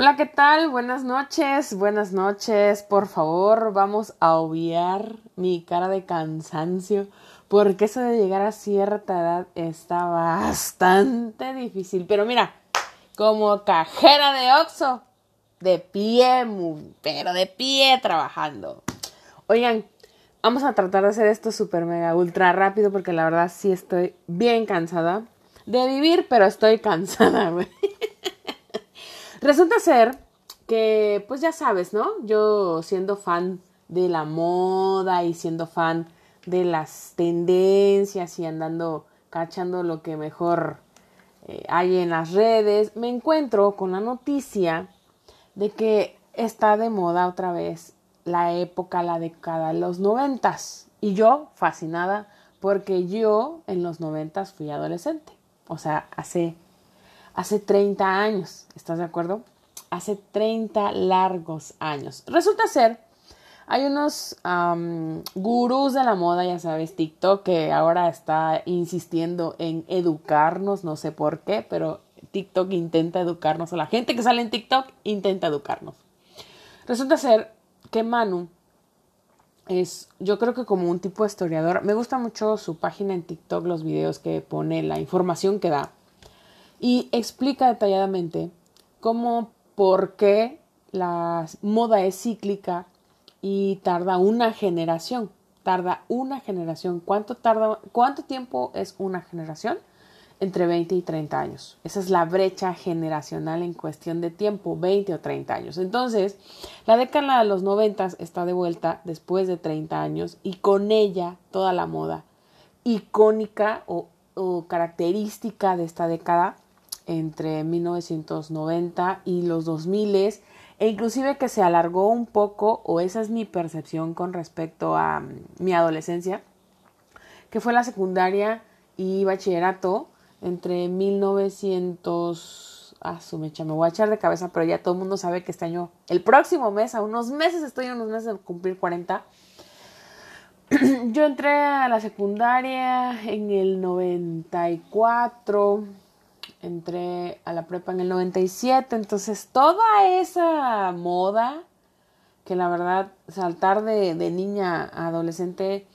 Hola, ¿qué tal? Buenas noches, buenas noches. Por favor, vamos a obviar mi cara de cansancio, porque eso de llegar a cierta edad está bastante difícil. Pero mira, como cajera de Oxxo, de pie, pero de pie trabajando. Oigan, vamos a tratar de hacer esto súper mega ultra rápido porque la verdad sí estoy bien cansada de vivir, pero estoy cansada, güey. Resulta ser que, pues ya sabes, ¿no? Yo siendo fan de la moda y siendo fan de las tendencias y andando cachando lo que mejor eh, hay en las redes, me encuentro con la noticia de que está de moda otra vez la época, la década de los noventas. Y yo fascinada porque yo en los noventas fui adolescente. O sea, hace hace 30 años, ¿estás de acuerdo? Hace 30 largos años. Resulta ser, hay unos gurús de la moda, ya sabes, TikTok, que ahora está insistiendo en educarnos, no sé por qué, pero TikTok intenta educarnos, o la gente que sale en TikTok intenta educarnos. Resulta ser que Manu es, yo creo que como un tipo de historiador, me gusta mucho su página en TikTok, los videos que pone, la información que da y explica detalladamente cómo, por qué la moda es cíclica y tarda una generación. Tarda una generación. ¿Cuánto, tarda, ¿Cuánto tiempo es una generación? Entre 20 y 30 años. Esa es la brecha generacional en cuestión de tiempo, 20 o 30 años. Entonces, la década de los 90 está de vuelta después de 30 años y con ella toda la moda icónica o, o característica de esta década entre 1990 y los 2000 e inclusive que se alargó un poco, o esa es mi percepción con respecto a mm, mi adolescencia, que fue la secundaria y bachillerato entre 1900... Ah, su mecha, me voy a echar de cabeza, pero ya todo el mundo sabe que este año, el próximo mes, a unos meses, estoy en unos meses de cumplir 40. Yo entré a la secundaria en el 94 entré a la prepa en el 97, entonces toda esa moda, que la verdad saltar de, niña a adolescente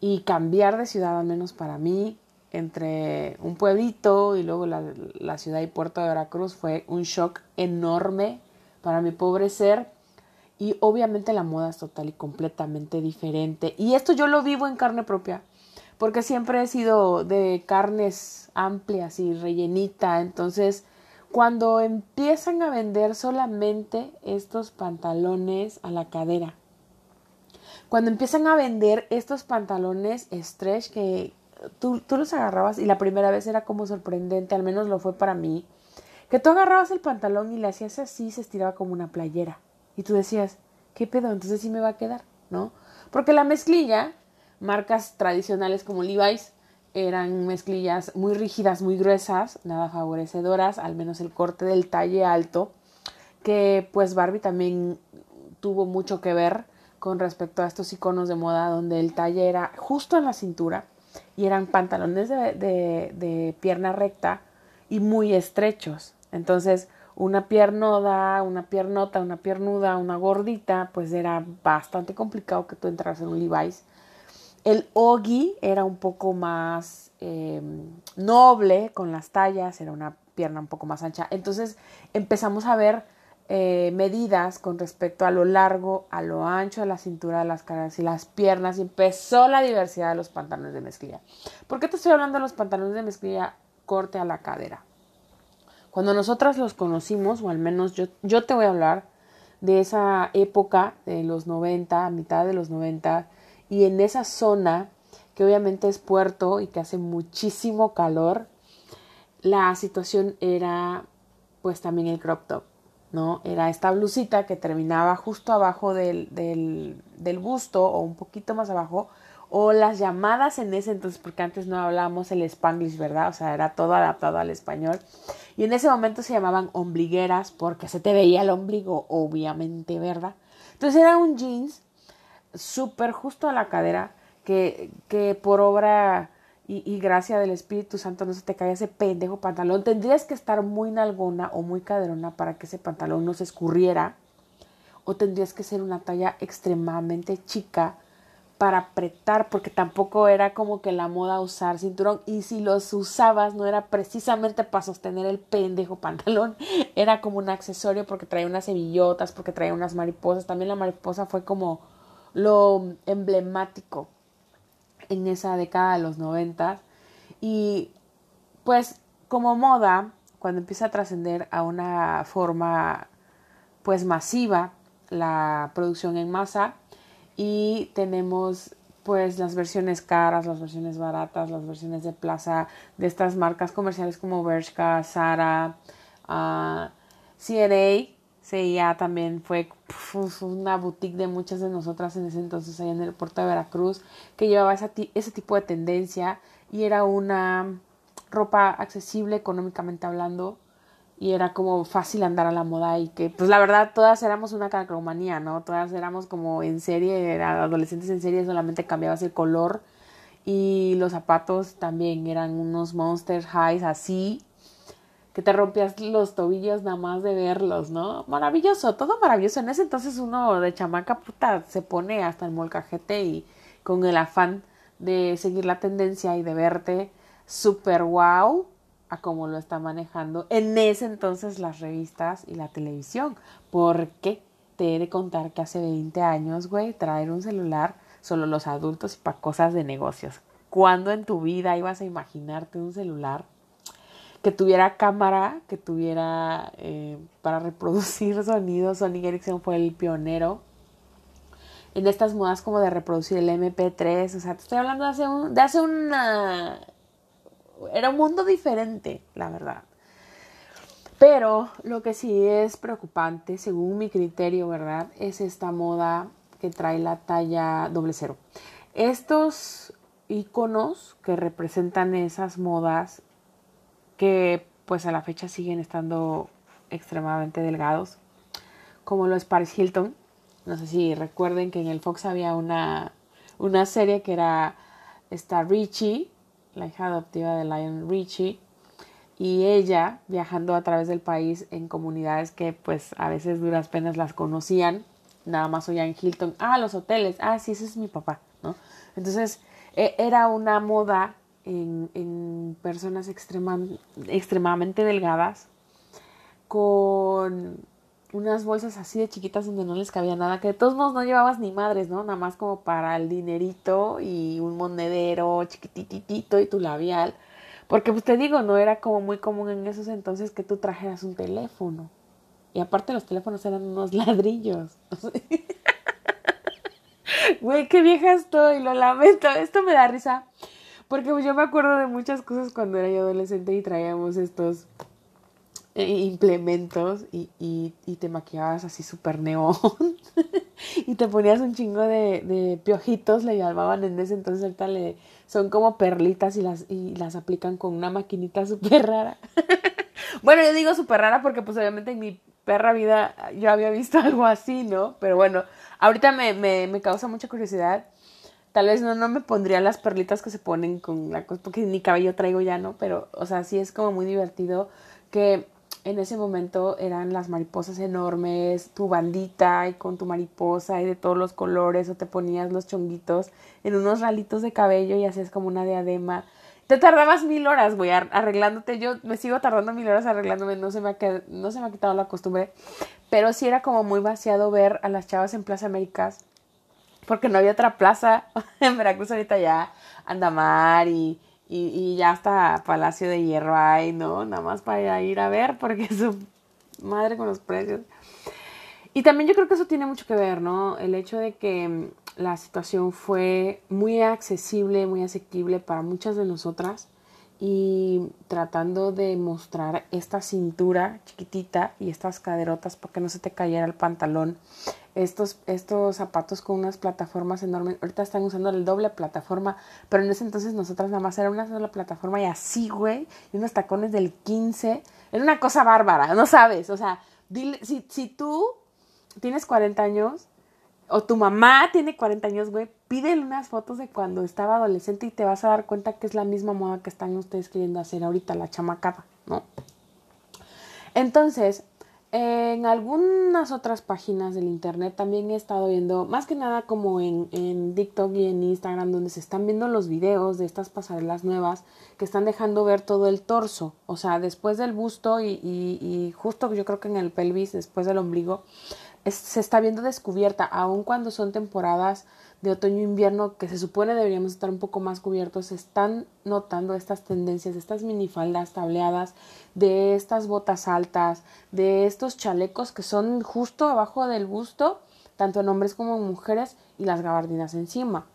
y cambiar de ciudad, al menos para mí, entre un pueblito y luego la, la ciudad y puerto de Veracruz fue un shock enorme para mi pobre ser. Y obviamente la moda es total y completamente diferente. Y esto yo lo vivo en carne propia porque siempre he sido de carnes amplias y rellenita, entonces cuando empiezan a vender solamente estos pantalones a la cadera, cuando empiezan a vender estos pantalones stretch que tú, tú los agarrabas y la primera vez era como sorprendente, al menos lo fue para mí, que tú agarrabas el pantalón y le hacías así, se estiraba como una playera. Y tú decías, ¿qué pedo? Entonces sí me va a quedar, ¿no? Porque la mezclilla marcas tradicionales como Levi's eran mezclillas muy rígidas, muy gruesas, nada favorecedoras, al menos el corte del talle alto, que pues Barbie también tuvo mucho que ver con respecto a estos iconos de moda donde el talle era justo en la cintura y eran pantalones de, de pierna recta y muy estrechos. Entonces, una piernoda, una piernota, una piernuda, una gordita, pues era bastante complicado que tú entras en un Levi's el ogi era un poco más em, noble con las tallas, era una pierna un poco más ancha. Entonces empezamos a ver eh, medidas con respecto a lo largo, a lo ancho de la cintura, de las caras y las piernas y empezó la diversidad de los pantalones de mezclilla. ¿Por qué te estoy hablando de los pantalones de mezclilla corte a la cadera? Cuando nosotras los conocimos, o al menos yo, yo te voy a hablar de esa época de los 90, a mitad de los 90, y en esa zona, que obviamente es puerto y que hace muchísimo calor, la situación era pues también el crop top, ¿no? Era esta blusita que terminaba justo abajo del, del, busto o un poquito más abajo, o las llamadas en ese entonces, porque antes no hablábamos el spanglish, ¿verdad? O sea, era todo adaptado al español. Y en ese momento se llamaban ombligueras porque se te veía el ombligo, obviamente, ¿verdad? Entonces era un jeans súper justo a la cadera, que, que por obra y, y gracia del Espíritu Santo no se te caiga ese pendejo pantalón. Tendrías que estar muy nalgona o muy caderona para que ese pantalón no se escurriera. O tendrías que ser una talla extremadamente chica para apretar, porque tampoco era como que la moda usar cinturón. Y si los usabas, no era precisamente para sostener el pendejo pantalón, era como un accesorio porque traía unas hebillotas, porque traía unas mariposas. También la mariposa fue como lo emblemático en esa década de los noventas. Y pues como moda, cuando empieza a trascender a una forma pues masiva, la producción en masa y tenemos pues las versiones caras, las versiones baratas, las versiones de plaza de estas marcas comerciales como Bershka, Zara, uh, CNA, CIA también fue una boutique de muchas de nosotras en ese entonces allá en el puerto de Veracruz que llevaba ese tipo de tendencia y era una ropa accesible económicamente hablando y era como fácil andar a la moda y que pues la verdad todas éramos una calcomanía, ¿no? Todas éramos como en serie, eran adolescentes en serie, solamente cambiabas el color y los zapatos también eran unos Monster Highs así que te rompías los tobillos nada más de verlos, ¿no? Maravilloso, todo maravilloso. En ese entonces uno de chamaca puta se pone hasta el molcajete y con el afán de seguir la tendencia y de verte super wow a cómo lo está manejando en ese entonces las revistas y la televisión. Porque te he de contar que hace 20 años, güey, traer un celular solo los adultos y para cosas de negocios. ¿Cuándo en tu vida ibas a imaginarte un celular que tuviera cámara, que tuviera eh, para reproducir sonidos. Sony Ericsson fue el pionero en estas modas como de reproducir el MP3. O sea, te estoy hablando de hace, un, de hace una... Era un mundo diferente, la verdad. Pero lo que sí es preocupante, según mi criterio, ¿verdad? Es esta moda que trae la talla doble cero. Estos iconos que representan esas modas que pues a la fecha siguen estando extremadamente delgados, como lo es Paris Hilton. No sé si recuerden que en el Fox había una, una serie que era esta Richie, la hija adoptiva de Lion Richie, y ella viajando a través del país en comunidades que pues a veces duras penas las conocían, nada más oían Hilton, ah, los hoteles, ah, sí, ese es mi papá, ¿no? Entonces e, era una moda en, personas extremadamente delgadas con unas bolsas así de chiquitas donde no les cabía nada, que de todos modos no llevabas ni madres, ¿no? Nada más como para el dinerito y un monedero chiquititito y tu labial. Porque pues te digo, no era como muy común en esos entonces que tú trajeras un teléfono. Y aparte los teléfonos eran unos ladrillos. Güey, qué vieja estoy, lo lamento. Esto me da risa. Porque pues, yo me acuerdo de muchas cosas cuando era yo adolescente y traíamos estos eh, implementos y, y, te maquillabas así súper neón y te ponías un chingo de, de, piojitos, le llamaban en ese entonces, ahorita le, son como perlitas y las, y las aplican con una maquinita súper rara. bueno, yo digo súper rara porque pues obviamente en mi perra vida yo había visto algo así, ¿no? Pero bueno, ahorita me, me, me causa mucha curiosidad Tal vez no, no me pondría las perlitas que se ponen con la cosa, porque ni cabello traigo ya, ¿no? Pero, o sea, sí es como muy divertido que en ese momento eran las mariposas enormes, tu bandita y con tu mariposa y de todos los colores, o te ponías los chonguitos en unos ralitos de cabello y hacías como una diadema. Te tardabas mil horas, güey, arreglándote. Yo me sigo tardando mil horas arreglándome, no se me ha, no se me ha quitado la costumbre. Pero sí era como muy vaciado ver a las chavas en Plaza Américas porque no había otra plaza. en Veracruz ahorita ya Andamar y, y, ya hasta Palacio de Hierro hay, ¿no? Nada más para ir a ver porque su madre con los precios. Y también yo creo que eso tiene mucho que ver, ¿no? El hecho de que mm, la situación fue muy accesible, muy asequible para muchas de nosotras y tratando de mostrar esta cintura chiquitita y estas caderotas para que no se te cayera el pantalón estos, estos zapatos con unas plataformas enormes. Ahorita están usando el doble plataforma, pero en ese entonces nosotras nada más era una sola plataforma y así, güey, y unos tacones del 15. Era una cosa bárbara, no sabes. O sea, dile, si, si tú tienes 40 años o tu mamá tiene 40 años, güey, pídele unas fotos de cuando estaba adolescente y te vas a dar cuenta que es la misma moda que están ustedes queriendo hacer ahorita, la chamacada, ¿no? Entonces, en algunas otras páginas del internet también he estado viendo, más que nada como en, en TikTok y en Instagram, donde se están viendo los videos de estas pasarelas nuevas que están dejando ver todo el torso, o sea, después del busto y, justo yo creo que en el pelvis, después del ombligo, se está viendo descubierta, aun cuando son temporadas de otoño-invierno que se supone deberíamos estar un poco más cubiertos, se están notando estas tendencias, de estas minifaldas tableadas, de estas botas altas, de estos chalecos que son justo abajo del busto, tanto en hombres como en mujeres, y las gabardinas encima.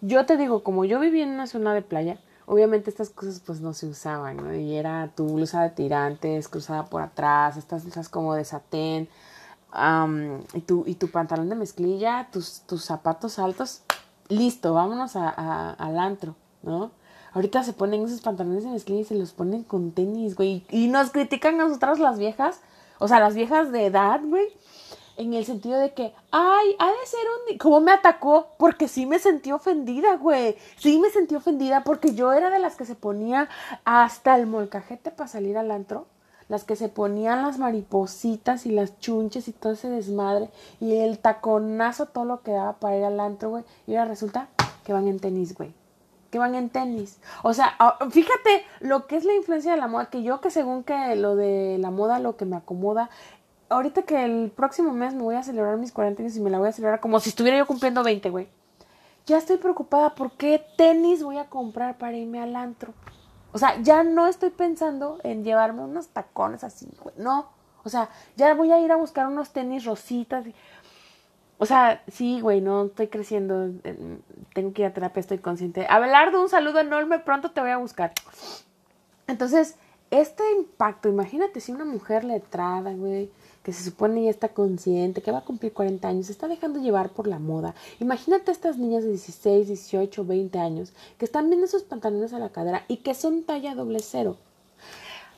Yo te digo, como yo vivía en una zona de playa, obviamente estas cosas pues no se usaban, ¿no? Y era tu blusa de tirantes cruzada por atrás, estas blusas como de satén, y, tu, y tu pantalón de mezclilla, tus, tus zapatos altos, listo, vámonos a, al antro, ¿no? Ahorita se ponen esos pantalones de mezclilla y se los ponen con tenis, güey. Y nos critican a nosotras las viejas, o sea, las viejas de edad, güey. En el sentido de que, ay, ha de ser un... ¿Cómo me atacó? Porque sí me sentí ofendida, güey. Sí me sentí ofendida porque yo era de las que se ponía hasta el molcajete para salir al antro las que se ponían las maripositas y las chunches y todo ese desmadre y el taconazo todo lo que daba para ir al antro, güey. Y ahora resulta que van en tenis, güey. Que van en tenis. O sea, fíjate lo que es la influencia de la moda, que yo que según que lo de la moda lo que me acomoda, ahorita que el próximo mes me voy a celebrar mis 40 años y me la voy a celebrar como si estuviera yo cumpliendo 20, güey. Ya estoy preocupada por qué tenis voy a comprar para irme al antro. O sea, ya no estoy pensando en llevarme unos tacones así, güey. No. O sea, ya voy a ir a buscar unos tenis rositas. O sea, sí, güey, no estoy creciendo. Tengo que ir a terapia, estoy consciente. Abelardo, un saludo enorme. Pronto te voy a buscar. Entonces, este impacto, imagínate si una mujer letrada, güey, que se supone ya está consciente, que va a cumplir 40 años, se está dejando llevar por la moda. Imagínate a estas niñas de 16, 18, 20 años que están viendo esos pantalones a la cadera y que son talla doble cero.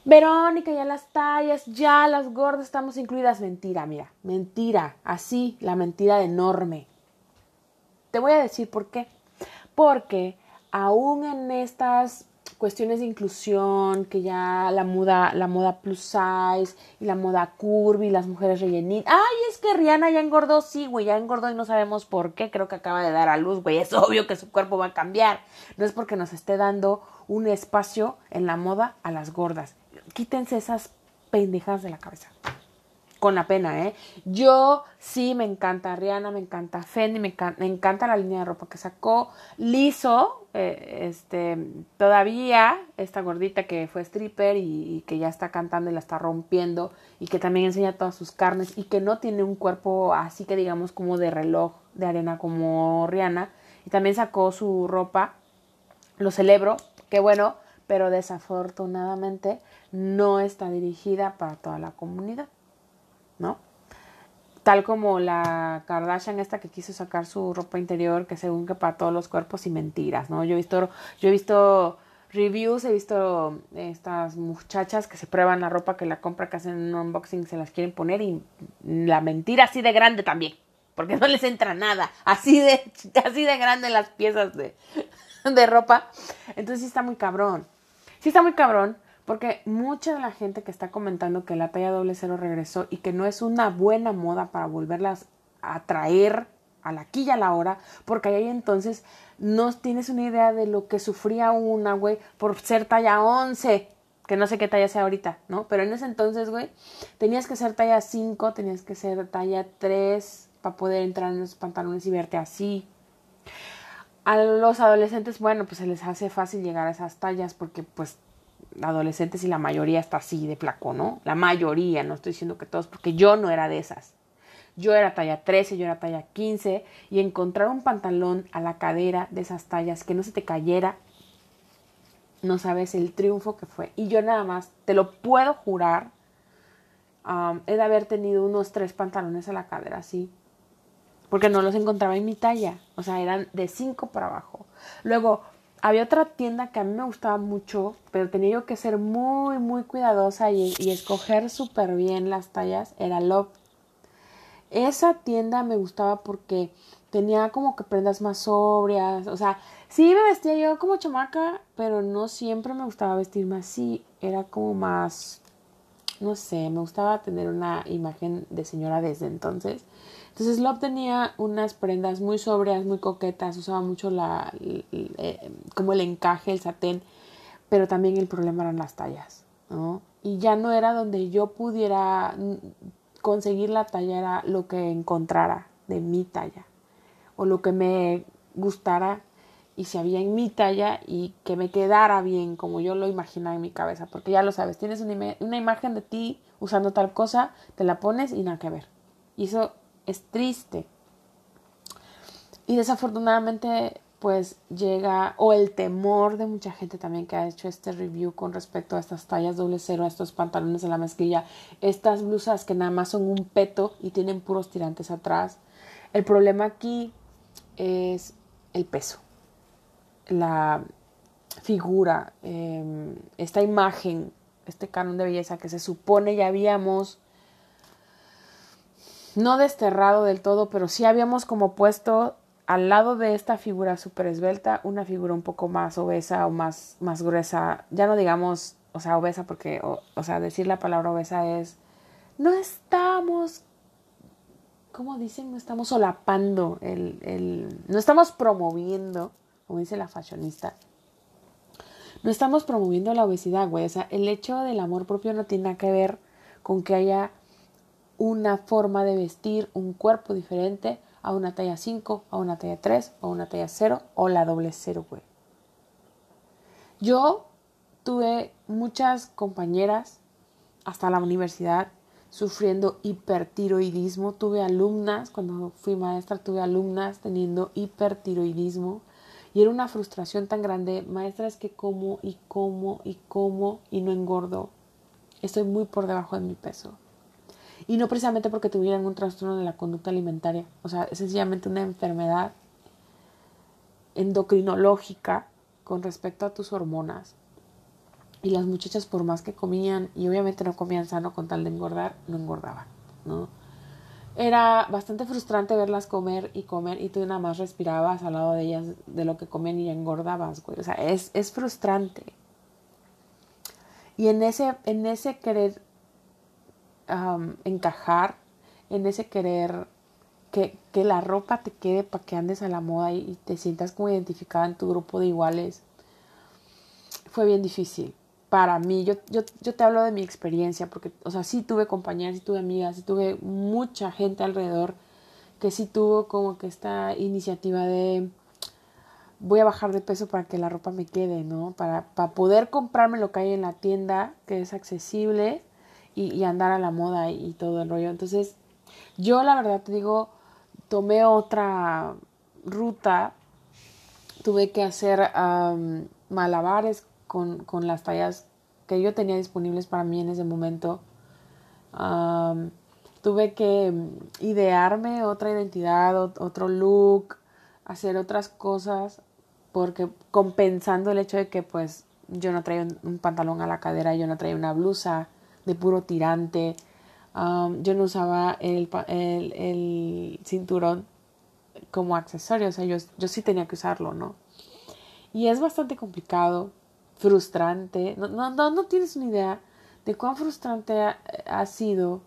Verónica, ya las tallas, ya las gordas estamos incluidas. Mentira, mira, mentira, así, la mentira enorme. Te voy a decir por qué. Porque aún en estas cuestiones de inclusión, que ya la moda, la moda plus size y la moda curvy, las mujeres rellenitas. Ay, es que Rihanna ya engordó, sí, güey, ya engordó y no sabemos por qué. Creo que acaba de dar a luz, güey. Es obvio que su cuerpo va a cambiar. No es porque nos esté dando un espacio en la moda a las gordas. Quítense esas pendejas de la cabeza con la pena, ¿eh? Yo sí me encanta Rihanna, me encanta Fendi, me, encanta, la línea de ropa que sacó. Liso, eh, este, todavía esta gordita que fue stripper y, y, que ya está cantando y la está rompiendo y que también enseña todas sus carnes y que no tiene un cuerpo así que digamos como de reloj de arena como Rihanna. Y también sacó su ropa, lo celebro, qué bueno, pero desafortunadamente no está dirigida para toda la comunidad. ¿No? Tal como la Kardashian esta que quiso sacar su ropa interior, que según que para todos los cuerpos y mentiras, ¿no? Yo he visto, yo he visto reviews, he visto estas muchachas que se prueban la ropa que la compra, que hacen un unboxing, se las quieren poner y la mentira así de grande también, porque no les entra nada, así de, así de grande las piezas de, de ropa. Entonces está muy cabrón, sí está muy cabrón, porque mucha de la gente que está comentando que la talla doble cero regresó y que no es una buena moda para volverlas a traer a la quilla a la hora, porque ahí entonces no tienes una idea de lo que sufría una, güey, por ser talla 11, que no sé qué talla sea ahorita, ¿no? Pero en ese entonces, güey, tenías que ser talla 5, tenías que ser talla 3 para poder entrar en los pantalones y verte así. A los adolescentes, bueno, pues se les hace fácil llegar a esas tallas porque pues adolescentes y la mayoría está así de flaco, ¿no? La mayoría, no estoy diciendo que todos, porque yo no era de esas. Yo era talla 13, yo era talla 15 y encontrar un pantalón a la cadera de esas tallas que no se te cayera, no sabes el triunfo que fue. Y yo nada más, te lo puedo jurar, um, he de haber tenido unos tres pantalones a la cadera así, porque no los encontraba en mi talla, o sea, eran de 5 para abajo. Luego, había otra tienda que a mí me gustaba mucho, pero tenía yo que ser muy, muy cuidadosa y, escoger súper bien las tallas, era Love. esa tienda me gustaba porque tenía como que prendas más sobrias, o sea, sí me vestía yo como chamaca, pero no siempre me gustaba vestirme así, era como más, no sé, me gustaba tener una imagen de señora desde entonces. Entonces Love tenía unas prendas muy sobrias, muy coquetas, usaba mucho la, eh, como el encaje, el satén, pero también el problema eran las tallas, ¿no? Y ya no era donde yo pudiera conseguir la talla, era lo que encontrara de mi talla o lo que me gustara y si había en mi talla y que me quedara bien como yo lo imaginaba en mi cabeza, porque ya lo sabes, tienes una, una imagen de ti usando tal cosa, te la pones y nada que ver. Y eso es triste. Y desafortunadamente pues llega, o el temor de mucha gente también que ha hecho este review con respecto a estas tallas doble cero, a estos pantalones de la mezclilla, estas blusas que nada más son un peto y tienen puros tirantes atrás. El problema aquí es el peso, la figura, em, esta imagen, este canon de belleza que se supone ya habíamos no desterrado del todo, pero sí habíamos como puesto al lado de esta figura súper esbelta, una figura un poco más obesa o más, más gruesa, ya no digamos, o sea, obesa porque, o, sea, decir la palabra obesa es, no estamos, ¿cómo dicen? No estamos solapando, el, el, no estamos promoviendo, como dice la fashionista, no estamos promoviendo la obesidad, güey, o sea, el hecho del amor propio no tiene nada que ver con que haya una forma de vestir, un cuerpo diferente, a una talla 5, a una talla 3, a una talla 0 o la doble 0, güey. Yo tuve muchas compañeras hasta la universidad sufriendo hipertiroidismo. Tuve alumnas, cuando fui maestra, tuve alumnas teniendo hipertiroidismo. Y era una frustración tan grande. Maestra, es que como y como y como y no engordo. Estoy muy por debajo de mi peso. Y no precisamente porque tuvieran un trastorno de la conducta alimentaria, o sea, es sencillamente una enfermedad endocrinológica con respecto a tus hormonas. Y las muchachas, por más que comían, y obviamente no comían sano con tal de engordar, no engordaban, ¿no? Era bastante frustrante verlas comer y comer y tú nada más respirabas al lado de ellas de lo que comían y engordabas, güey. O sea, es, es frustrante. Y en ese, en ese querer encajar en ese querer que, que, la ropa te quede para que andes a la moda y, te sientas como identificada en tu grupo de iguales, fue bien difícil. Para mí, yo, yo, yo te hablo de mi experiencia, porque, o sea, sí tuve compañeras, sí tuve amigas, sí tuve mucha gente alrededor que sí tuvo como que esta iniciativa de voy a bajar de peso para que la ropa me quede, ¿no? Para, para poder comprarme lo que hay en la tienda, que es accesible, y, andar a la moda y, todo el rollo. Entonces, yo la verdad te digo, tomé otra ruta, tuve que hacer malabares con, las tallas que yo tenía disponibles para mí en ese momento. tuve que idearme otra identidad, otro look, hacer otras cosas, porque compensando el hecho de que pues yo no traía un pantalón a la cadera, yo no traía una blusa, de puro tirante. yo no usaba el, el, cinturón como accesorio, o sea, yo, yo sí tenía que usarlo, ¿no? Y es bastante complicado, frustrante, no, no, no, tienes una idea de cuán frustrante ha, ha, sido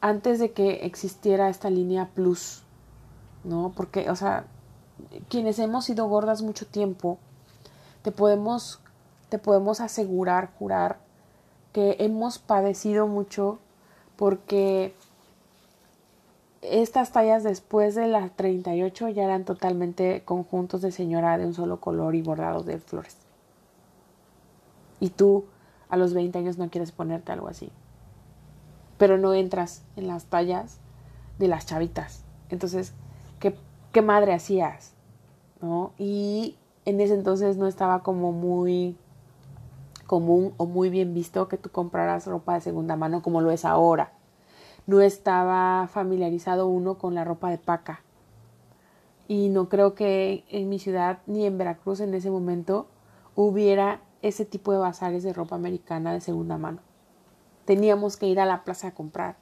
antes de que existiera esta línea plus, ¿no? Porque, o sea, quienes hemos sido gordas mucho tiempo, te podemos, te podemos asegurar, jurar, que hemos padecido mucho porque estas tallas después de las 38 ya eran totalmente conjuntos de señora de un solo color y bordados de flores. Y tú a los 20 años no quieres ponerte algo así. Pero no entras en las tallas de las chavitas. Entonces, ¿qué, qué madre hacías? ¿No? Y en ese entonces no estaba como muy común o muy bien visto que tú compraras ropa de segunda mano como lo es ahora. No estaba familiarizado uno con la ropa de paca. Y no creo que en mi ciudad ni en Veracruz en ese momento hubiera ese tipo de bazares de ropa americana de segunda mano. teníamos que ir a la plaza a comprar.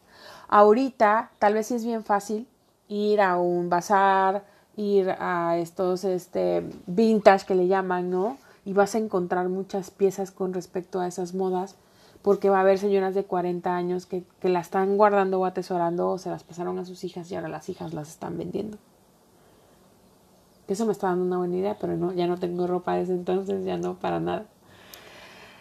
Ahorita tal vez sí es bien fácil ir a un bazar, ir a estos este vintage que le llaman, ¿no? Y vas a encontrar muchas piezas con respecto a esas modas, porque va a haber señoras de 40 años que, que están guardando o atesorando o se las pasaron a sus hijas y ahora las hijas las están vendiendo. Eso me está dando una buena idea, pero no, ya no tengo ropa desde entonces, ya no para nada.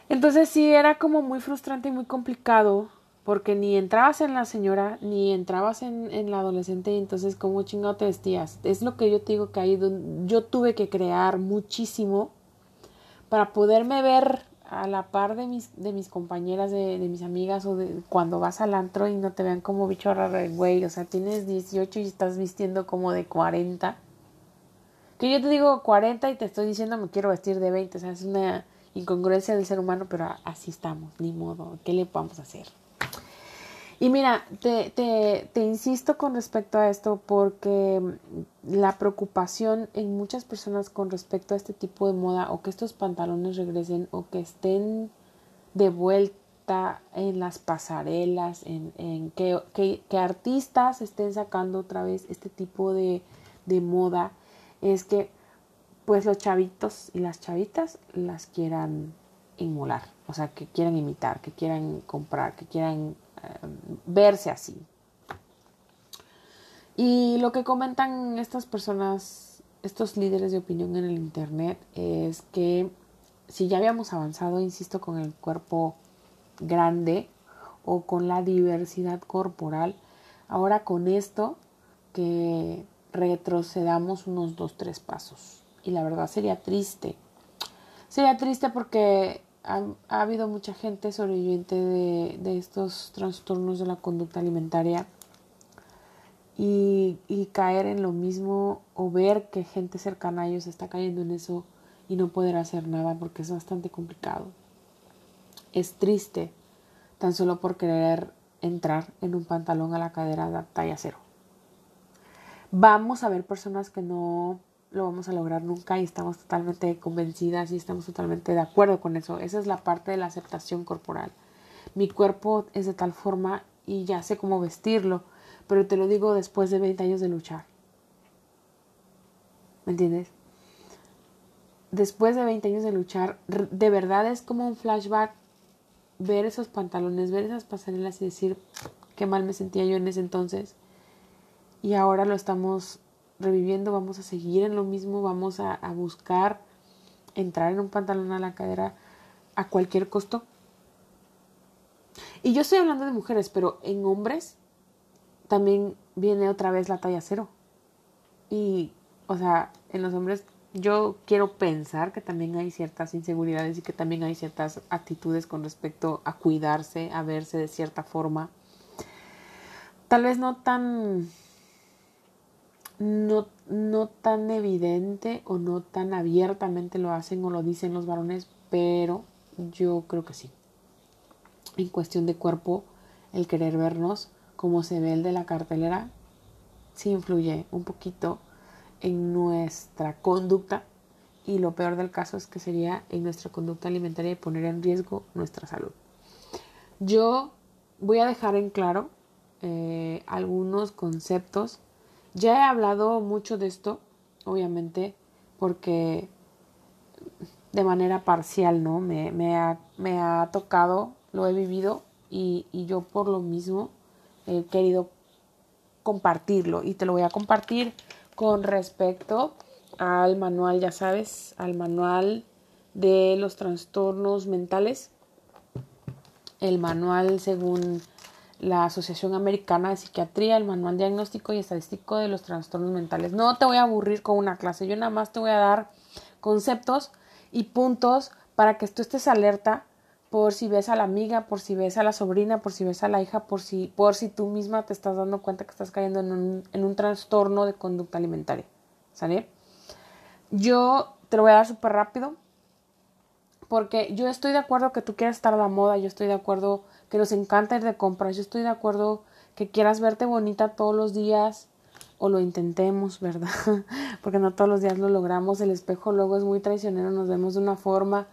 Entonces sí era como muy frustrante y muy complicado porque ni entrabas en la señora ni entrabas en, en la adolescente y entonces como chingado te vestías. Es lo que yo te digo que ahí yo tuve que crear muchísimo para poderme ver a la par de mis, de mis compañeras, de, de mis amigas o de cuando vas al antro y no te vean como bicho raro, güey, o sea, tienes 18 y estás vistiendo como de 40. Que yo te digo 40 y te estoy diciendo me quiero vestir de 20, o sea, es una incongruencia del ser humano, pero así estamos, ni modo, ¿qué le a hacer? Y mira, te, te, te, insisto con respecto a esto porque la preocupación en muchas personas con respecto a este tipo de moda o que estos pantalones regresen o que estén de vuelta en las pasarelas, en, en que, que, que, artistas estén sacando otra vez este tipo de, de moda, es que pues los chavitos y las chavitas las quieran inmolar, o sea, que quieran imitar, que quieran comprar, que quieran verse así. Y lo que comentan estas personas, estos líderes de opinión en el Internet, es que si ya habíamos avanzado, insisto, con el cuerpo grande o con la diversidad corporal, ahora con esto que retrocedamos unos dos, tres pasos y la verdad sería triste. Sería triste porque ha, habido mucha gente sobreviviente de, de, estos trastornos de la conducta alimentaria y, y, caer en lo mismo o ver que gente cercana a ellos está cayendo en eso y no poder hacer nada porque es bastante complicado. Es triste tan solo por querer entrar en un pantalón a la cadera de talla cero. Vamos a ver personas que no lo vamos a lograr nunca y estamos totalmente convencidas y estamos totalmente de acuerdo con eso. Esa es la parte de la aceptación corporal. Mi cuerpo es de tal forma y ya sé cómo vestirlo, pero te lo digo después de 20 años de luchar. ¿Me entiendes? Después de 20 años de luchar, de verdad es como un flashback ver esos pantalones, ver esas pasarelas y decir qué mal me sentía yo en ese entonces. Y ahora lo estamos reviviendo, vamos a seguir en lo mismo, vamos a, buscar entrar en un pantalón a la cadera a cualquier costo. Y yo estoy hablando de mujeres, pero en hombres también viene otra vez la talla cero. Y, o sea, en los hombres yo quiero pensar que también hay ciertas inseguridades y que también hay ciertas actitudes con respecto a cuidarse, a verse de cierta forma. Tal vez no tan no, no tan evidente o no tan abiertamente lo hacen o lo dicen los varones, pero yo creo que sí. En cuestión de cuerpo, el querer vernos como se ve el de la cartelera, sí influye un poquito en nuestra conducta y lo peor del caso es que sería en nuestra conducta alimentaria y poner en riesgo nuestra salud. Yo voy a dejar en claro eh, algunos conceptos ya he hablado mucho de esto, obviamente, porque de manera parcial, ¿no? Me, ha, tocado, lo he vivido y, y yo por lo mismo he querido compartirlo y te lo voy a compartir con respecto al manual, ya sabes, al manual de los trastornos mentales, el manual según la Asociación Americana de Psiquiatría, el Manual Diagnóstico y Estadístico de los Trastornos Mentales. No te voy a aburrir con una clase, yo nada más te voy a dar conceptos y puntos para que tú estés alerta por si ves a la amiga, por si ves a la sobrina, por si ves a la hija, por si, por si tú misma te estás dando cuenta que estás cayendo en un, en un trastorno de conducta alimentaria. ¿Sale? Yo te lo voy a dar súper rápido porque yo estoy de acuerdo que tú quieras estar a la moda, yo estoy de acuerdo que nos encanta ir de compras. Yo estoy de acuerdo que quieras verte bonita todos los días o lo intentemos, ¿verdad? Porque no todos los días lo logramos. El espejo luego es muy traicionero, nos vemos de una forma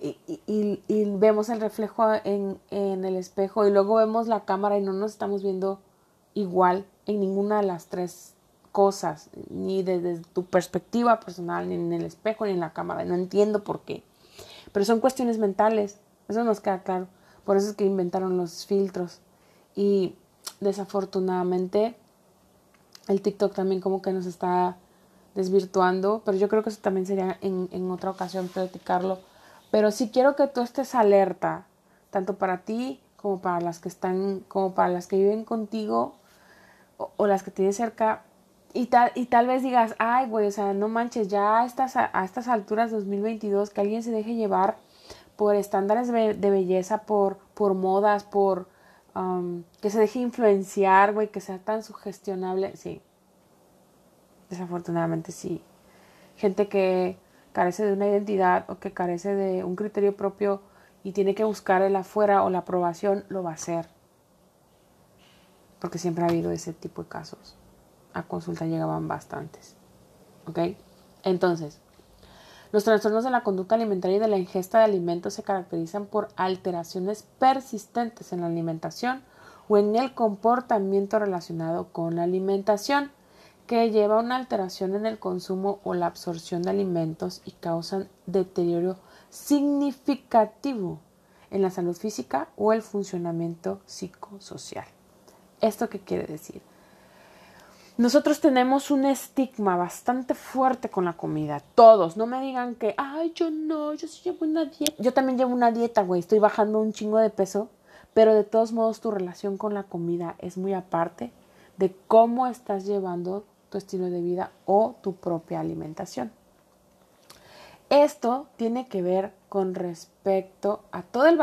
y, vemos el reflejo en, en, el espejo y luego vemos la cámara y no nos estamos viendo igual en ninguna de las tres cosas, ni desde tu perspectiva personal, ni en el espejo, ni en la cámara. No entiendo por qué. Pero son cuestiones mentales, eso nos queda claro. Por eso es que inventaron los filtros. Y desafortunadamente el TikTok también como que nos está desvirtuando, pero yo creo que eso también sería en, en otra ocasión platicarlo pero sí quiero que tú estés alerta, tanto para ti como para las que están, como para las que viven contigo o, las que tienes cerca. Y tal, y tal vez digas, ay, güey, o sea, no manches, ya a estas, a estas alturas 2022, que alguien se deje llevar por estándares de, belleza, por, por modas, por um, que se deje influenciar, güey, que sea tan sugestionable. Sí, desafortunadamente sí. Gente que carece de una identidad o que carece de un criterio propio y tiene que buscar el afuera o la aprobación, lo va a hacer. Porque siempre ha habido ese tipo de casos. A consulta llegaban bastantes. ¿Ok? Entonces, los trastornos de la conducta alimentaria y de la ingesta de alimentos se caracterizan por alteraciones persistentes en la alimentación o en el comportamiento relacionado con la alimentación que lleva a una alteración en el consumo o la absorción de alimentos y causan deterioro significativo en la salud física o el funcionamiento psicosocial. ¿Esto qué quiere decir? Nosotros tenemos un estigma bastante fuerte con la comida. Todos. No me digan que, ay, yo no, yo sí llevo una dieta. Yo también llevo una dieta, güey. Estoy bajando un chingo de peso. Pero de todos modos, tu relación con la comida es muy aparte de cómo estás llevando estilo de vida o tu propia alimentación. Esto tiene que ver con respecto a todo el,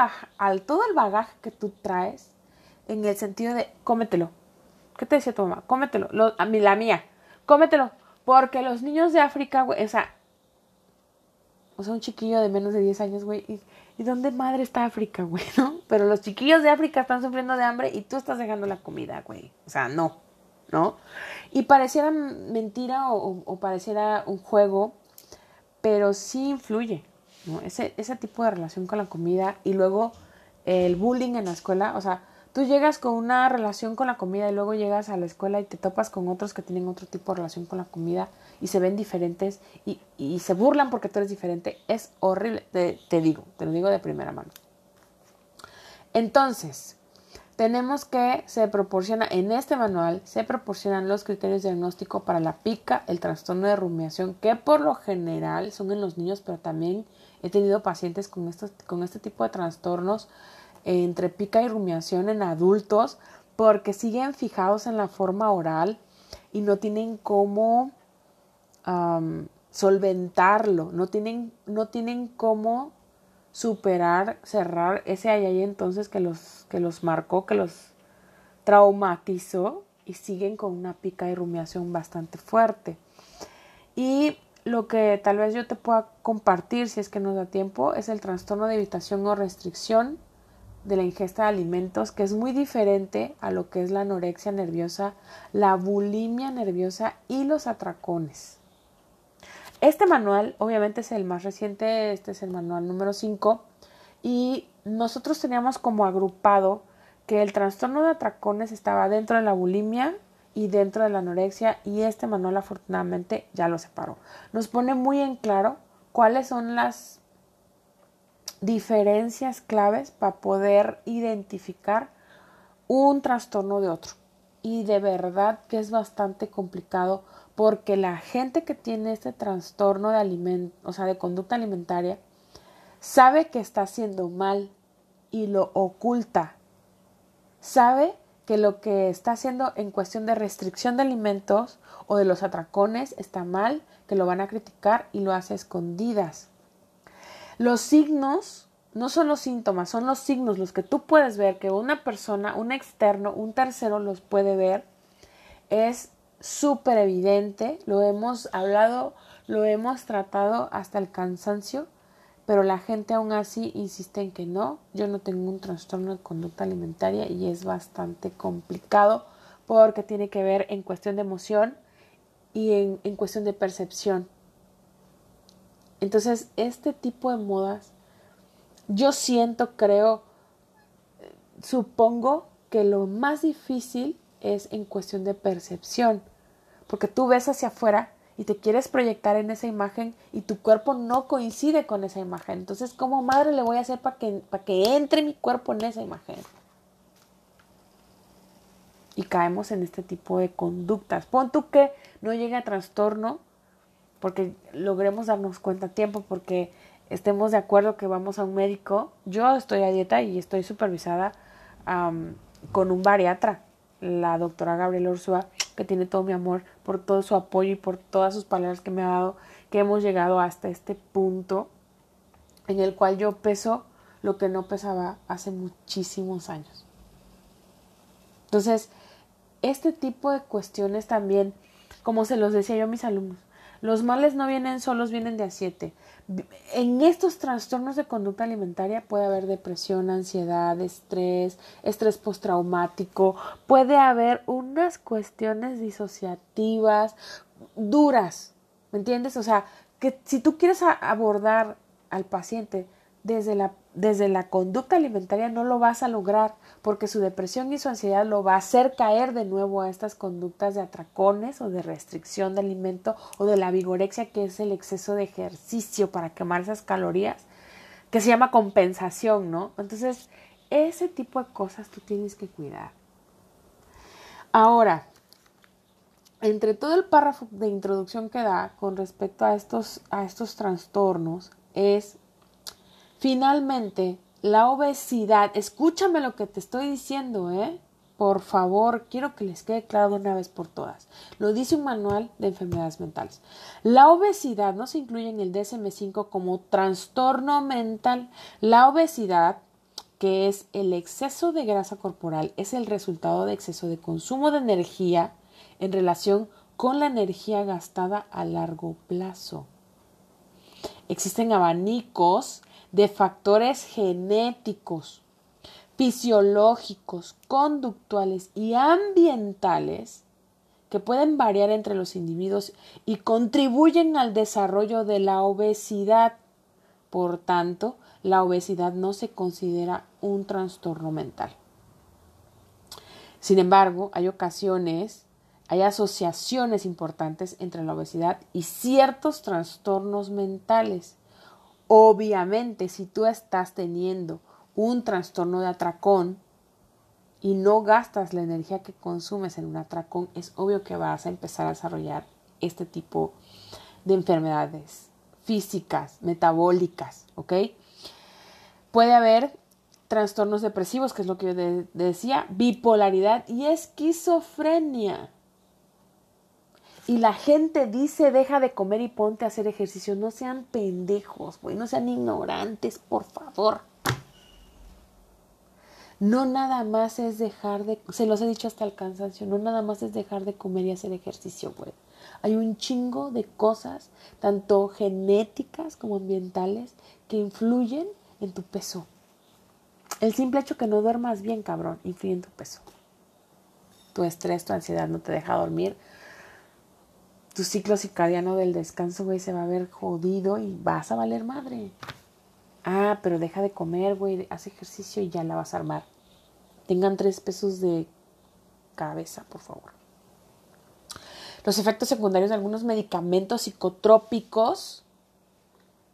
todo el bagaje que tú traes en el sentido de cómetelo. ¿Qué te decía tu mamá? Cómetelo. a mí, la mía. Cómetelo. Porque los niños de África, güey, o sea, o sea, un chiquillo de menos de 10 años, güey, y, ¿y dónde madre está África, güey, no? Pero los chiquillos de África están sufriendo de hambre y tú estás dejando la comida, güey. O sea, no. ¿no? Y pareciera mentira o, pareciera un juego, pero sí influye, ¿no? Ese, ese tipo de relación con la comida y luego el bullying en la escuela, o sea, tú llegas con una relación con la comida y luego llegas a la escuela y te topas con otros que tienen otro tipo de relación con la comida y se ven diferentes y, y se burlan porque tú eres diferente, es horrible, te digo, te lo digo de primera mano. Entonces, tenemos que se proporciona en este manual se proporcionan los criterios diagnósticos para la pica, el trastorno de rumiación, que por lo general son en los niños, pero también he tenido pacientes con, estos, con este tipo de trastornos entre pica y rumiación en adultos, porque siguen fijados en la forma oral y no tienen cómo solventarlo, no tienen, no tienen cómo superar, cerrar ese ahí entonces que los, que los marcó, que los traumatizó y siguen con una pica y rumiación bastante fuerte. Y lo que tal vez yo te pueda compartir, si es que nos da tiempo, es el trastorno de evitación o restricción de la ingesta de alimentos, que es muy diferente a lo que es la anorexia nerviosa, la bulimia nerviosa y los atracones. Este manual, obviamente, es el más reciente, este es el manual número 5, y nosotros teníamos como agrupado que el trastorno de atracones estaba dentro de la bulimia y dentro de la anorexia, y este manual afortunadamente ya lo separó. Nos pone muy en claro cuáles son las diferencias claves para poder identificar un trastorno de otro. Y de verdad que es bastante complicado porque la gente que tiene este trastorno de alimento, o sea, de conducta alimentaria, sabe que está haciendo mal y lo oculta. Sabe que lo que está haciendo en cuestión de restricción de alimentos o de los atracones está mal, que lo van a criticar y lo hace escondidas. Los signos no son los síntomas, son los signos los que tú puedes ver, que una persona, un externo, un tercero los puede ver, es súper evidente, lo hemos hablado, lo hemos tratado hasta el cansancio, pero la gente aún así insiste en que no, yo no tengo un trastorno de conducta alimentaria y es bastante complicado porque tiene que ver en cuestión de emoción y en, en cuestión de percepción. Entonces, este tipo de modas yo siento, creo, supongo que lo más difícil es en cuestión de percepción, porque tú ves hacia afuera y te quieres proyectar en esa imagen y tu cuerpo no coincide con esa imagen. Entonces, ¿cómo madre le voy a hacer para que, para que entre mi cuerpo en esa imagen? Y caemos en este tipo de conductas. Pon tú que no llegue a trastorno porque logremos darnos cuenta a tiempo, porque estemos de acuerdo que vamos a un médico. Yo estoy a dieta y estoy supervisada con un bariatra, la doctora Gabriela Ursúa, que tiene todo mi amor por todo su apoyo y por todas sus palabras que me ha dado, que hemos llegado hasta este punto en el cual yo peso lo que no pesaba hace muchísimos años. Entonces, este tipo de cuestiones también, como se los decía yo a mis alumnos, los males no vienen solos, vienen de a siete. En estos trastornos de conducta alimentaria puede haber depresión, ansiedad, estrés, estrés postraumático, puede haber unas cuestiones disociativas duras, ¿me entiendes? O sea, que si tú quieres abordar al paciente desde la, desde la conducta alimentaria no lo vas a lograr porque su depresión y su ansiedad lo va a hacer caer de nuevo a estas conductas de atracones o de restricción de alimento o de la vigorexia que es el exceso de ejercicio para quemar esas calorías que se llama compensación, ¿no? Entonces, ese tipo de cosas tú tienes que cuidar. Ahora, entre todo el párrafo de introducción que da con respecto a estos, a estos trastornos es Finalmente, la obesidad, escúchame lo que te estoy diciendo, ¿eh? Por favor, quiero que les quede claro de una vez por todas. Lo dice un manual de enfermedades mentales. La obesidad no se incluye en el DSM5 como trastorno mental. La obesidad, que es el exceso de grasa corporal, es el resultado de exceso de consumo de energía en relación con la energía gastada a largo plazo. Existen abanicos de factores genéticos, fisiológicos, conductuales y ambientales que pueden variar entre los individuos y contribuyen al desarrollo de la obesidad. Por tanto, la obesidad no se considera un trastorno mental. Sin embargo, hay ocasiones, hay asociaciones importantes entre la obesidad y ciertos trastornos mentales. Obviamente, si tú estás teniendo un trastorno de atracón y no gastas la energía que consumes en un atracón, es obvio que vas a empezar a desarrollar este tipo de enfermedades físicas, metabólicas, ¿ok? Puede haber trastornos depresivos, que es lo que yo decía, bipolaridad y esquizofrenia. Y la gente dice, deja de comer y ponte a hacer ejercicio. No sean pendejos, güey. No sean ignorantes, por favor. No nada más es dejar de, se los he dicho hasta el cansancio, no nada más es dejar de comer y hacer ejercicio, güey. Hay un chingo de cosas, tanto genéticas como ambientales, que influyen en tu peso. El simple hecho que no duermas bien, cabrón, influye en tu peso. Tu estrés, tu ansiedad no te deja dormir, tu ciclo circadiano del descanso, güey, se va a ver jodido y vas a valer madre. Ah, pero deja de comer, güey, haz ejercicio y ya la vas a armar. Tengan tres pesos de cabeza, por favor. Los efectos secundarios de algunos medicamentos psicotrópicos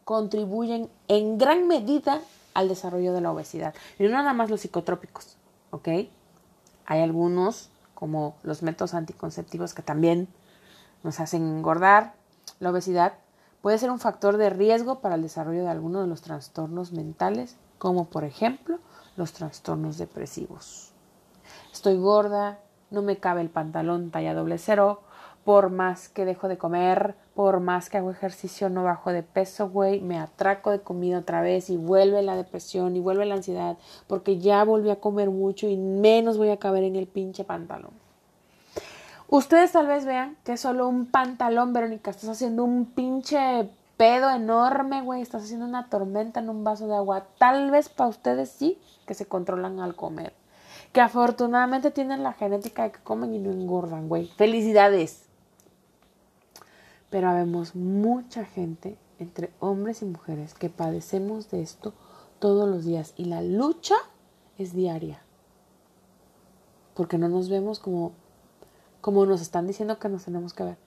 contribuyen en gran medida al desarrollo de la obesidad. Y no nada más los psicotrópicos, ¿ok? Hay algunos, como los métodos anticonceptivos, que también nos hacen engordar. La obesidad puede ser un factor de riesgo para el desarrollo de algunos de los trastornos mentales, como por ejemplo los trastornos depresivos. Estoy gorda, no me cabe el pantalón talla doble cero, por más que dejo de comer, por más que hago ejercicio, no bajo de peso, güey, me atraco de comida otra vez y vuelve la depresión y vuelve la ansiedad, porque ya volví a comer mucho y menos voy a caber en el pinche pantalón. Ustedes tal vez vean que es solo un pantalón, Verónica. Estás haciendo un pinche pedo enorme, güey. Estás haciendo una tormenta en un vaso de agua. Tal vez para ustedes sí que se controlan al comer. Que afortunadamente tienen la genética de que comen y no engordan, güey. Felicidades. Pero habemos mucha gente, entre hombres y mujeres, que padecemos de esto todos los días y la lucha es diaria. Porque no nos vemos como, como nos están diciendo que nos tenemos que ver.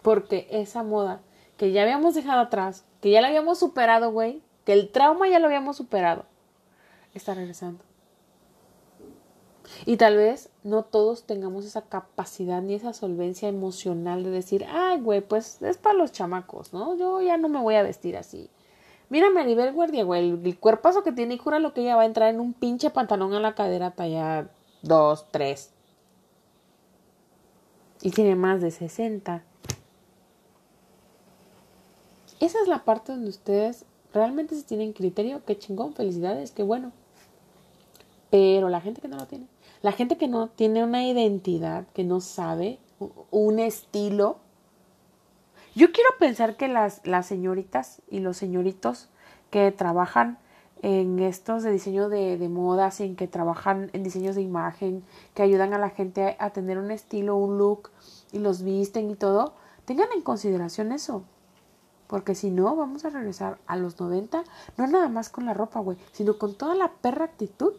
Porque esa moda que ya habíamos dejado atrás, que ya la habíamos superado, güey, que el trauma ya lo habíamos superado, está regresando. Y tal vez no todos tengamos esa capacidad ni esa solvencia emocional de decir, ay, güey, pues es para los chamacos, ¿no? Yo ya no me voy a vestir así. Mírame a nivel guardia, güey, el, cuerpazo que tiene y jura lo que ella va a entrar en un pinche pantalón a la cadera talla 2, 3. Y tiene más de 60. Esa es la parte donde ustedes realmente se tienen criterio. Qué chingón, felicidades, qué bueno. Pero la gente que no lo tiene, la gente que no tiene una identidad, que no sabe un estilo. Yo quiero pensar que las, las señoritas y los señoritos que trabajan en estos de diseño de, de modas, en que trabajan en diseños de imagen, que ayudan a la gente a, a tener un estilo, un look y los visten y todo, tengan en consideración eso. Porque si no, vamos a regresar a los 90, no nada más con la ropa, güey, sino con toda la perra actitud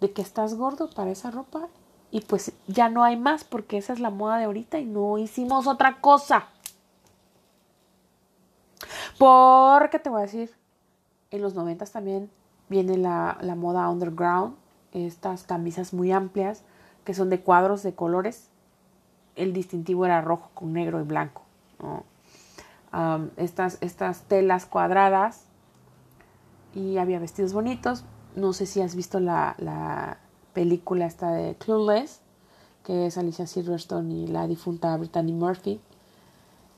de que estás gordo para esa ropa y pues ya no hay más porque esa es la moda de ahorita y no hicimos otra cosa. Porque te voy a decir, en los 90 también viene la, la moda underground, estas camisas muy amplias que son de cuadros de colores. El distintivo era rojo con negro y blanco. estas, estas telas cuadradas y había vestidos bonitos. No sé si has visto la, la película esta de Clueless, que es Alicia Silverstone y la difunta Brittany Murphy.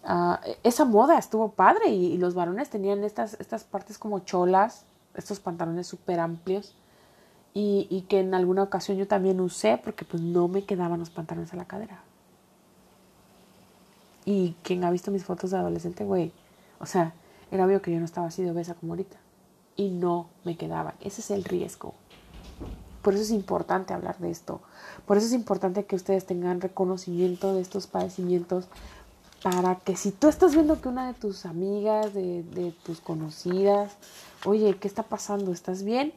Uh, esa moda estuvo padre y, los varones tenían estas, estas partes como cholas, estos pantalones súper amplios y, y, que en alguna ocasión yo también usé porque pues no me quedaban los pantalones a la cadera. Y quien ha visto mis fotos de adolescente, güey, o sea, era obvio que yo no estaba así de obesa como ahorita. Y no me quedaban. Ese es el riesgo. Por eso es importante hablar de esto. Por eso es importante que ustedes tengan reconocimiento de estos padecimientos para que si tú estás viendo que una de tus amigas, de, tus conocidas, oye, ¿qué está pasando? ¿Estás bien?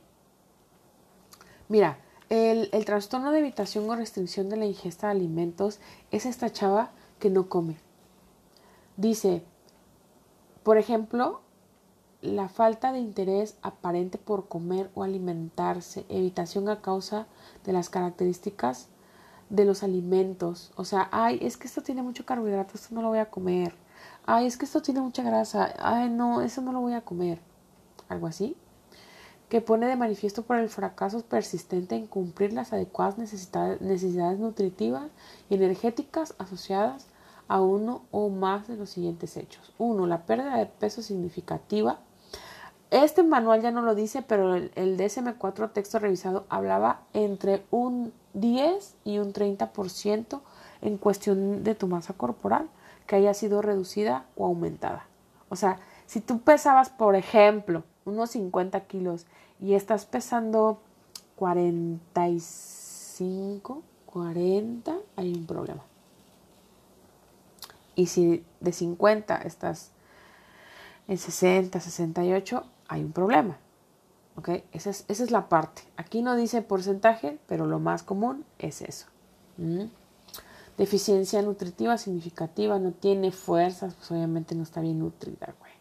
Mira, el, el trastorno de evitación o restricción de la ingesta de alimentos es esta chava que no come Dice, por ejemplo, la falta de interés aparente por comer o alimentarse, evitación a causa de las características de los alimentos. O sea, ay, es que esto tiene mucho carbohidrato, esto no lo voy a comer. Ay, es que esto tiene mucha grasa, ay, no, eso no lo voy a comer. Algo así. Que pone de manifiesto por el fracaso persistente en cumplir las adecuadas necesidades, nutritivas y energéticas asociadas a uno o más de los siguientes hechos. Uno, la pérdida de peso significativa. Este manual ya no lo dice, pero el, el DSM4 texto revisado hablaba entre un 10 y un 30% en cuestión de tu masa corporal que haya sido reducida o aumentada. O sea, si tú pesabas, por ejemplo, unos 50 kilos y estás pesando 45, 40, hay un problema. Y si de 50 estás en 60, 68, hay un problema. ¿Ok? Esa es, esa es la parte. Aquí no dice porcentaje, pero lo más común es eso. ¿Mm? Deficiencia nutritiva significativa, no tiene fuerzas, pues obviamente no está bien nutrida, güey.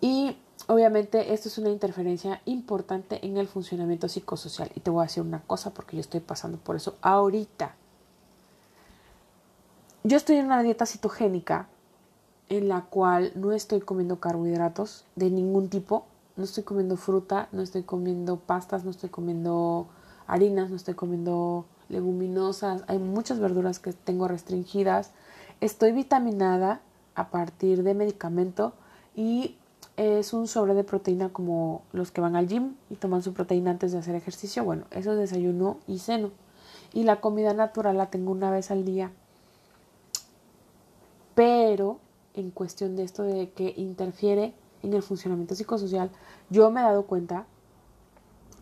Y obviamente esto es una interferencia importante en el funcionamiento psicosocial. Y te voy a decir una cosa porque yo estoy pasando por eso ahorita yo estoy en una dieta citogénica en la cual no estoy comiendo carbohidratos de ningún tipo, no estoy comiendo fruta, no estoy comiendo pastas, no estoy comiendo harinas, no estoy comiendo leguminosas, hay muchas verduras que tengo restringidas, estoy vitaminada a partir de medicamento y es un sobre de proteína como los que van al gym y toman su proteína antes de hacer ejercicio, bueno, eso es desayuno y ceno. Y la comida natural la tengo una vez al día. Pero en cuestión de esto de que interfiere en el funcionamiento psicosocial, yo me he dado cuenta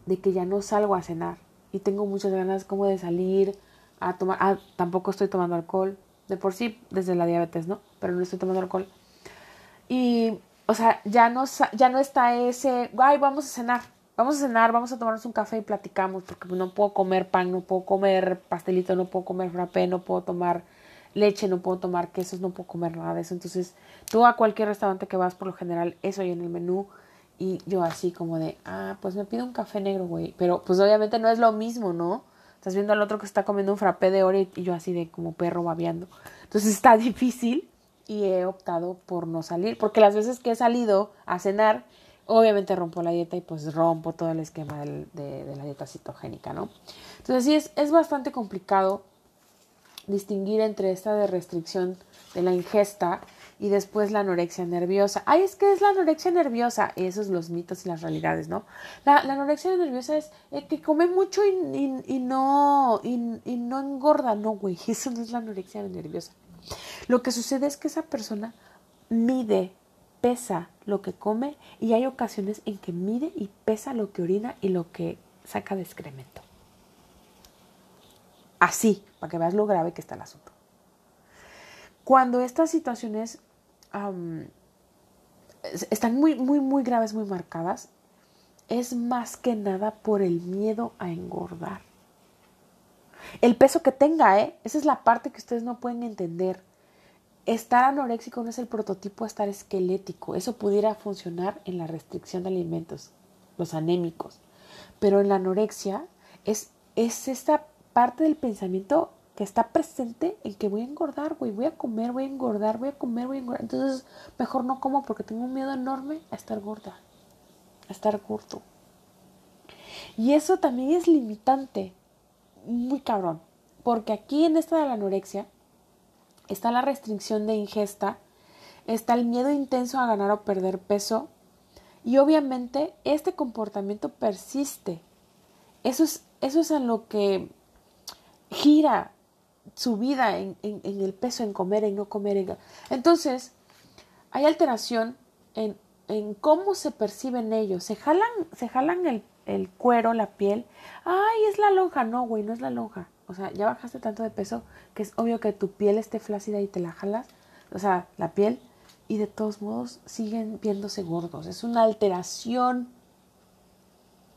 de que ya no salgo a cenar y tengo muchas ganas como de salir a tomar, ah, tampoco estoy tomando alcohol, de por sí desde la diabetes, ¿no? Pero no estoy tomando alcohol. Y o sea, ya no, ya no está ese, ay, vamos a cenar, vamos a cenar, vamos a tomarnos un café y platicamos, porque no puedo comer pan, no puedo comer pastelito, no puedo comer frappé, no puedo tomar leche, no puedo tomar quesos, no puedo comer nada de eso. Entonces, tú a cualquier restaurante que vas, por lo general, eso hay en el menú. Y yo así como de, ah, pues me pido un café negro, güey. Pero pues obviamente no es lo mismo, ¿no? Estás viendo al otro que está comiendo un frappé de oro y yo así de como perro babeando. Entonces está difícil y he optado por no salir. Porque las veces que he salido a cenar, obviamente rompo la dieta y pues rompo todo el esquema de, de, la dieta citogénica, ¿no? Entonces sí, es, es bastante complicado distinguir entre esta de restricción de la ingesta y después la anorexia nerviosa. Ay, es que es la anorexia nerviosa. Esos son los mitos y las realidades, ¿no? La, anorexia nerviosa es eh, que come mucho y, no, y, no engorda. No, güey, eso no es la anorexia nerviosa. Lo que sucede es que esa persona mide, pesa lo que come y hay ocasiones en que mide y pesa lo que orina y lo que saca de excremento. Así, para que veas lo grave que está el asunto. Cuando estas situaciones están muy, muy, muy graves, muy marcadas, es más que nada por el miedo a engordar. El peso que tenga, ¿eh? Esa es la parte que ustedes no pueden entender. Estar anoréxico no es el prototipo de estar esquelético. Eso pudiera funcionar en la restricción de alimentos, los anémicos. Pero en la anorexia es, es esta parte del pensamiento que está presente en que voy a engordar, güey, voy a comer, voy a engordar, voy a comer, voy a engordar. Entonces, mejor no como porque tengo un miedo enorme a estar gorda, a estar gordo. Y eso también es limitante, muy cabrón, porque aquí en esta de la anorexia está la restricción de ingesta, está el miedo intenso a ganar o perder peso y obviamente este comportamiento persiste. Eso es, eso es lo que gira su vida en, el peso, en comer, en no comer. Entonces, hay alteración en, cómo se perciben ellos. Se jalan, se jalan el, el, cuero, la piel. Ay, es la lonja. No, güey, no es la lonja. O sea, ya bajaste tanto de peso que es obvio que tu piel esté flácida y te la jalas. O sea, la piel. Y de todos modos siguen viéndose gordos. Es una alteración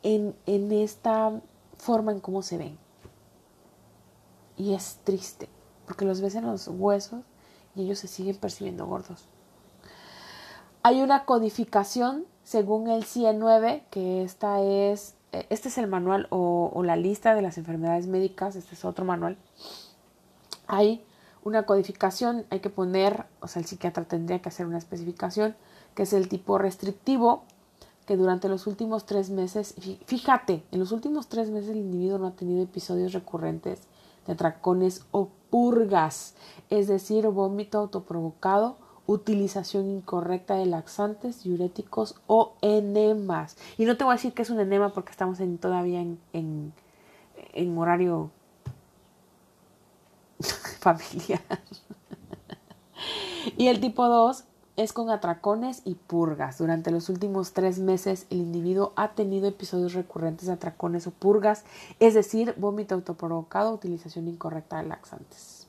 en, en esta forma en cómo se ven. Y es triste, porque los ves en los huesos y ellos se siguen percibiendo gordos. Hay una codificación según el CIE9, que esta es, eh, este es el manual o, o la lista de las enfermedades médicas, este es otro manual. Hay una codificación, hay que poner, o sea, el psiquiatra tendría que hacer una especificación, que es el tipo restrictivo, que durante los últimos tres meses, fíjate, en los últimos tres meses el individuo no ha tenido episodios recurrentes de atracones o purgas, es decir, vómito autoprovocado, utilización incorrecta de laxantes, diuréticos o enemas. Y no te voy a decir que es un enema porque estamos en, todavía en, en, en horario familiar. y el tipo 2 es con atracones y purgas. Durante los últimos tres meses el individuo ha tenido episodios recurrentes de atracones o purgas, es decir, vómito autoprovocado, utilización incorrecta de laxantes.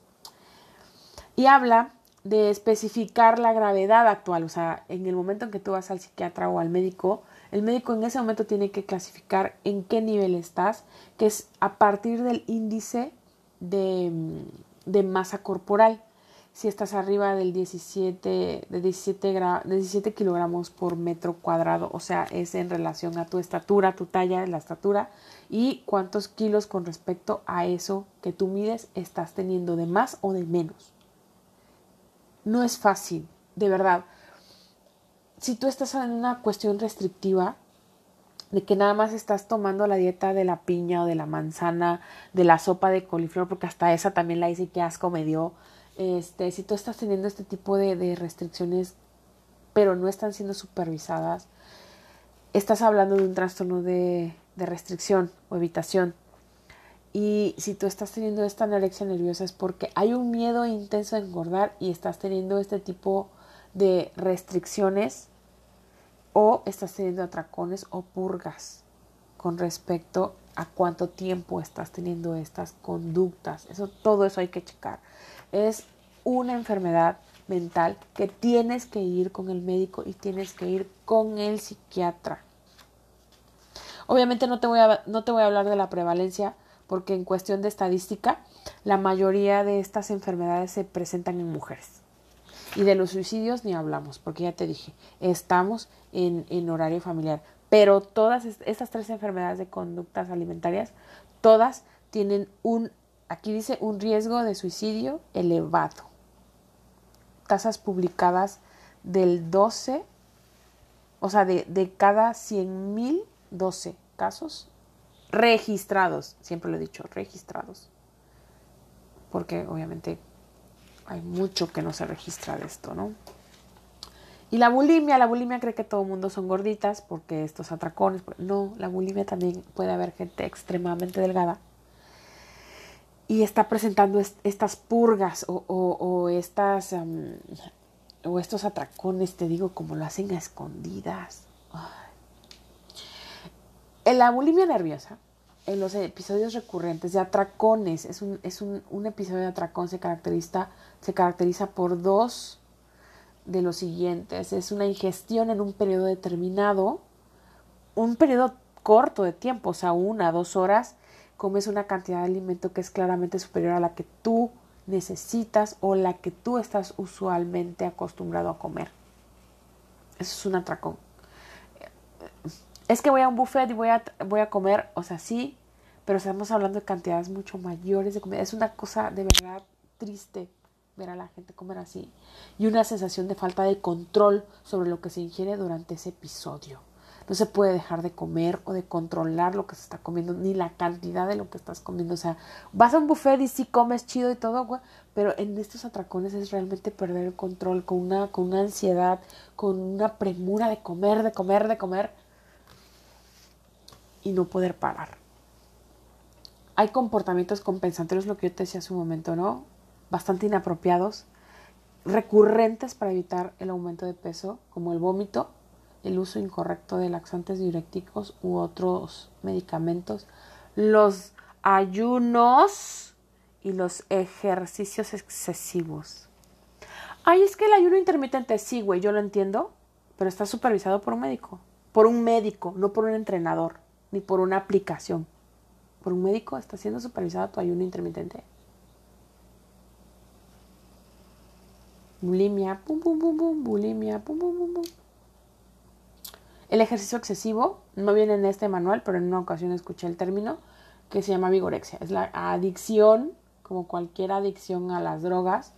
Y habla de especificar la gravedad actual, o sea, en el momento en que tú vas al psiquiatra o al médico, el médico en ese momento tiene que clasificar en qué nivel estás, que es a partir del índice de, de masa corporal si estás arriba del 17, de 17, 17 kilogramos por metro cuadrado, o sea, es en relación a tu estatura, tu talla, la estatura y cuántos kilos con respecto a eso que tú mides estás teniendo de más o de menos. No es fácil, de verdad. Si tú estás en una cuestión restrictiva, de que nada más estás tomando la dieta de la piña o de la manzana, de la sopa de coliflor, porque hasta esa también la hice y qué asco me dio, este, si tú estás teniendo este tipo de, restricciones, pero no están siendo supervisadas, estás hablando de un trastorno de, restricción o evitación. Y si tú estás teniendo esta anorexia nerviosa es porque hay un miedo intenso a engordar y estás teniendo este tipo de restricciones o estás teniendo atracones o purgas con respecto a cuánto tiempo estás teniendo estas conductas. Eso, todo eso hay que checar es una enfermedad mental que tienes que ir con el médico y tienes que ir con el psiquiatra. Obviamente no te voy a, no te voy a hablar de la prevalencia porque en cuestión de estadística la mayoría de estas enfermedades se presentan en mujeres. Y de los suicidios ni hablamos, porque ya te dije, estamos en, en horario familiar. Pero todas estas tres enfermedades de conductas alimentarias, todas tienen un, aquí dice, un riesgo de suicidio elevado. Tasas publicadas del 12, o sea, de, de cada 100 mil, 12 casos registrados, siempre lo he dicho, registrados. Porque obviamente hay mucho que no se registra de esto, ¿no? Y la bulimia, la bulimia cree que todo el mundo son gorditas porque estos atracones, no, la bulimia también puede haber gente extremadamente delgada y está presentando estas purgas o, estas o estos atracones, te digo, como lo hacen a escondidas. En la bulimia nerviosa, en los episodios recurrentes de atracones, es un, es un episodio de atracón se caracteriza, se caracteriza por dos de los siguientes. Es una ingestión en un periodo determinado, un periodo corto de tiempo, o sea, una, dos horas, comes una cantidad de alimento que es claramente superior a la que tú necesitas o la que tú estás usualmente acostumbrado a comer. Eso es un atracón. Es que voy a un buffet y voy a, voy a comer, o sea, sí, pero estamos hablando de cantidades mucho mayores de comida. Es una cosa de verdad triste ver a la gente comer así y una sensación de falta de control sobre lo que se ingiere durante ese episodio. No se puede dejar de comer o de controlar lo que se está comiendo, ni la cantidad de lo que estás comiendo. O sea, vas a un buffet y sí comes chido y todo, pero en estos atracones es realmente perder el control con una, con una ansiedad, con una premura de comer, de comer, de comer y no poder parar. Hay comportamientos compensatorios, lo que yo te decía hace un momento, ¿no? bastante inapropiados, recurrentes para evitar el aumento de peso, como el vómito, el uso incorrecto de laxantes diuréticos u otros medicamentos, los ayunos y los ejercicios excesivos. Ay, es que el ayuno intermitente, sí, güey, yo lo entiendo, pero está supervisado por un médico. Por un médico, no por un entrenador, ni por una aplicación. Por un médico está siendo supervisado tu ayuno intermitente. bulimia, pum, pum, pum, pum, bulimia, pum, pum, pum, pum. El ejercicio excesivo no viene en este manual, pero en una ocasión escuché el término que se llama vigorexia. Es la adicción, como cualquier adicción a las drogas,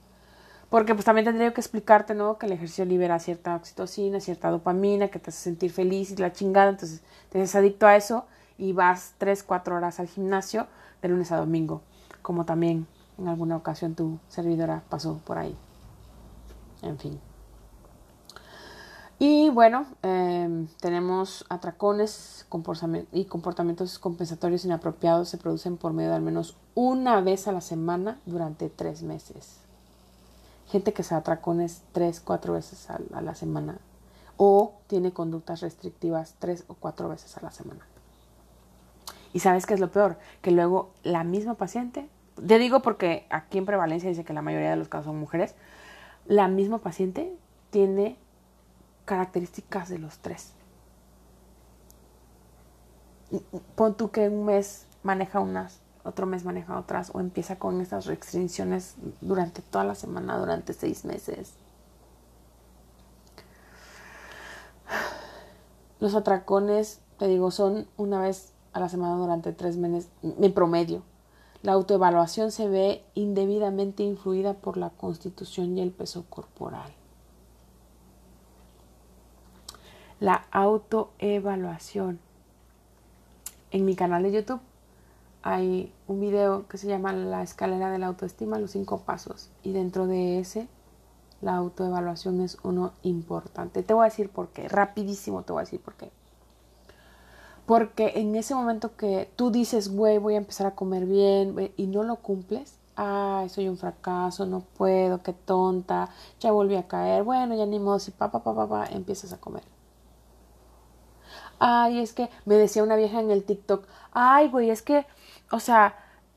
porque pues también tendría que explicarte, ¿no? Que el ejercicio libera cierta oxitocina, cierta dopamina, que te hace sentir feliz y la chingada, entonces te eres adicto a eso y vas 3, 4 horas al gimnasio de lunes a domingo, como también en alguna ocasión tu servidora pasó por ahí. En fin. Y bueno, em, tenemos atracones y comportamientos compensatorios inapropiados se producen por medio de al menos una vez a la semana durante tres meses. Gente que se atracones tres, cuatro veces a, a la semana o tiene conductas restrictivas tres o cuatro veces a la semana. Y sabes qué es lo peor, que luego la misma paciente, te digo porque aquí en prevalencia dice que la mayoría de los casos son mujeres, la misma paciente tiene características de los tres. Pon tú que un mes maneja unas, otro mes maneja otras, o empieza con estas restricciones durante toda la semana, durante seis meses. Los atracones, te digo, son una vez a la semana durante tres meses, en promedio. La autoevaluación se ve indebidamente influida por la constitución y el peso corporal. La autoevaluación. En mi canal de YouTube hay un video que se llama La escalera de la autoestima, los cinco pasos. Y dentro de ese, la autoevaluación es uno importante. Te voy a decir por qué. Rapidísimo te voy a decir por qué. Porque en ese momento que tú dices, güey, voy a empezar a comer bien y no lo cumples, ay, soy un fracaso, no puedo, qué tonta, ya volví a caer, bueno, ya ni modo, si papá, papá, papá, empiezas a comer. Ay, es que me decía una vieja en el TikTok, ay, güey, es que, o sea,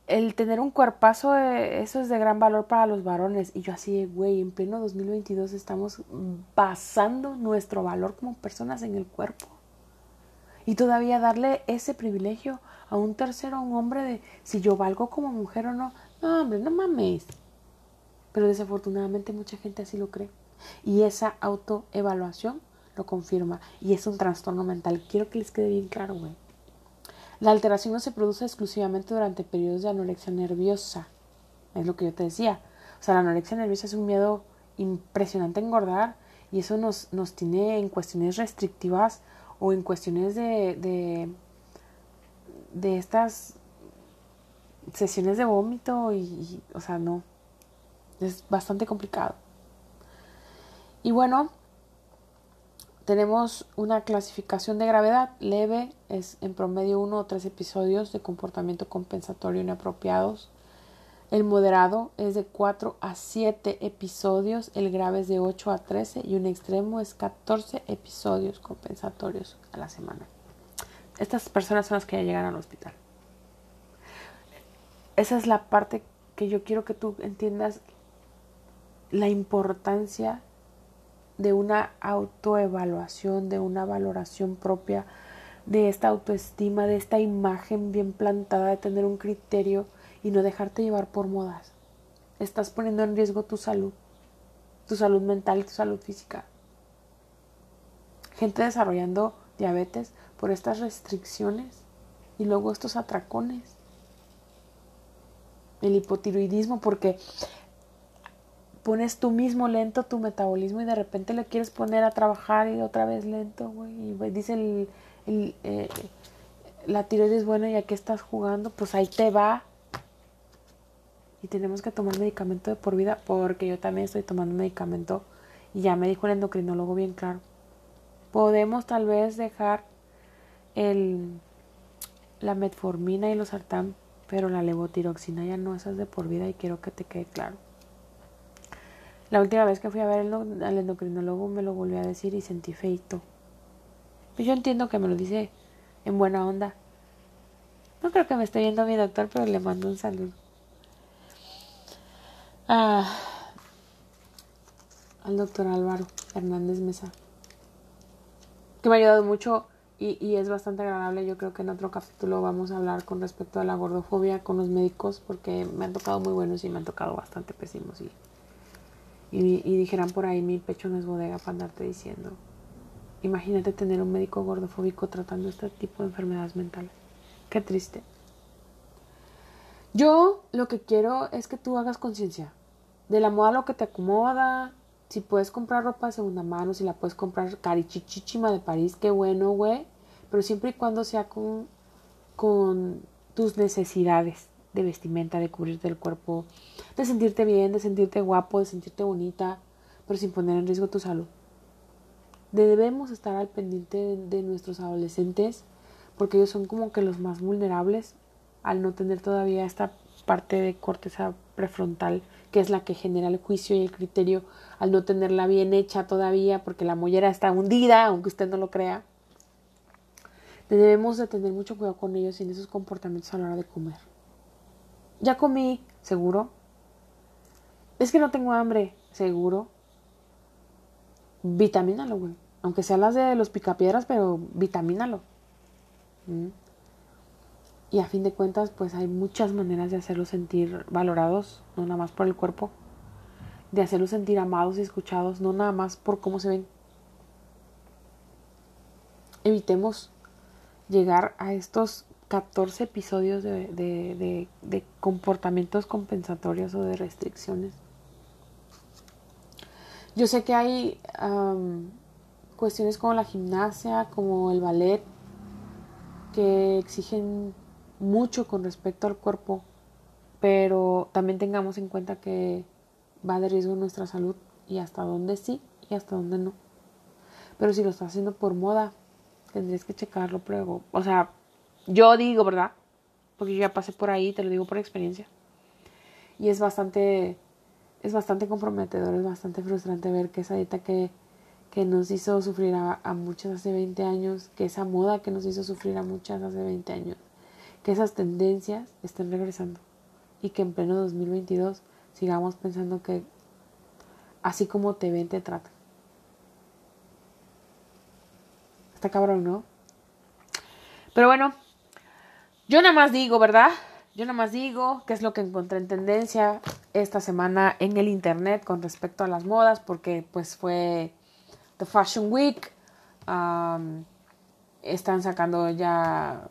el tener un cuerpazo, eh, eso es de gran valor para los varones. Y yo así, güey, en pleno 2022 estamos basando nuestro valor como personas en el cuerpo. Y todavía darle ese privilegio a un tercero, a un hombre de si yo valgo como mujer o no. No, hombre, no mames. Pero desafortunadamente mucha gente así lo cree. Y esa autoevaluación lo confirma. Y es un trastorno mental. Quiero que les quede bien claro, güey. La alteración no se produce exclusivamente durante periodos de anorexia nerviosa. Es lo que yo te decía. O sea, la anorexia nerviosa es un miedo impresionante a engordar y eso nos, nos tiene en cuestiones restrictivas o en cuestiones de, de, de estas sesiones de vómito y, o sea, no. Es bastante complicado. Y bueno, tenemos una clasificación de gravedad leve, es en promedio uno o tres episodios de comportamiento compensatorio inapropiados. El moderado es de 4 a 7 episodios, el grave es de 8 a 13 y un extremo es 14 episodios compensatorios a la semana. Estas personas son las que ya llegan al hospital. Esa es la parte que yo quiero que tú entiendas la importancia de una autoevaluación, de una valoración propia, de esta autoestima, de esta imagen bien plantada, de tener un criterio y no dejarte llevar por modas. Estás poniendo en riesgo tu salud, tu salud mental y tu salud física. Gente desarrollando diabetes por estas restricciones y luego estos atracones. El hipotiroidismo porque pones tú mismo lento tu metabolismo y de repente le quieres poner a trabajar y otra vez lento, güey. Y dice el, eh, la tiroides, bueno, ¿y a qué estás jugando? Pues ahí te va. Y tenemos que tomar medicamento de por vida porque yo también estoy tomando medicamento y ya me dijo el endocrinólogo bien claro. Podemos tal vez dejar el, la metformina y los sartán, pero la levotiroxina ya no, esas de por vida y quiero que te quede claro. La última vez que fui a ver al endocrinólogo me lo volvió a decir y sentí feito. Pues yo entiendo que me lo dice en buena onda. No creo que me esté viendo mi doctor, pero le mando un saludo. Ah, al doctor Álvaro Hernández Mesa. Que me ha ayudado mucho y, y, es bastante agradable. Yo creo que en otro capítulo vamos a hablar con respecto a la gordofobia con los médicos porque me han tocado muy buenos y me han tocado bastante pésimos. Y y, dijeran por ahí, mi pecho no es bodega para andarte diciendo. Imagínate tener un médico gordofóbico tratando este tipo de enfermedades mentales. Qué triste. Yo lo que quiero es que tú hagas conciencia de la moda lo que te acomoda. Si puedes comprar ropa de segunda mano, si la puedes comprar carichichichima de París, qué bueno, güey. Pero siempre y cuando sea con, con tus necesidades de vestimenta, de cubrirte el cuerpo, de sentirte bien, de sentirte guapo, de sentirte bonita, pero sin poner en riesgo tu salud. Debemos estar al pendiente de, nuestros adolescentes porque ellos son como que los más vulnerables al no tener todavía esta parte de corteza prefrontal que es la que genera el juicio y el criterio al no tenerla bien hecha todavía porque la mollera está hundida aunque usted no lo crea debemos de tener mucho cuidado con ellos y en esos comportamientos a la hora de comer ya comí, seguro. Es que no tengo hambre, seguro. Vitamínalo, güey. Aunque sea las de los picapiedras, pero vitamínalo. Mm. Y a fin de cuentas, pues hay muchas maneras de hacerlos sentir valorados, no nada más por el cuerpo. De hacerlos sentir amados y escuchados, no nada más por cómo se ven. Evitemos llegar a estos 14 episodios de, comportamientos compensatorios o de restricciones. Yo sé que hay cuestiones como la gimnasia, como el ballet, que exigen mucho con respecto al cuerpo, pero también tengamos en cuenta que va de riesgo nuestra salud y hasta dónde sí y hasta dónde no. Pero si lo estás haciendo por moda, tendrías que checarlo, pero, o sea, yo digo, ¿verdad? Porque yo ya pasé por ahí, te lo digo por experiencia. Y es bastante, es bastante comprometedor, es bastante frustrante ver que esa dieta que, que nos hizo sufrir a, a muchas hace 20 años, que esa moda que nos hizo sufrir a muchas hace 20 años, que esas tendencias estén regresando. y que en pleno 2022 sigamos pensando que así como te ven, te tratan. Está cabrón, ¿no? Pero bueno, yo nada más digo, ¿verdad? Yo nada más digo qué es lo que encontré en tendencia esta semana en el internet con respecto a las modas, porque pues fue The Fashion Week. están sacando ya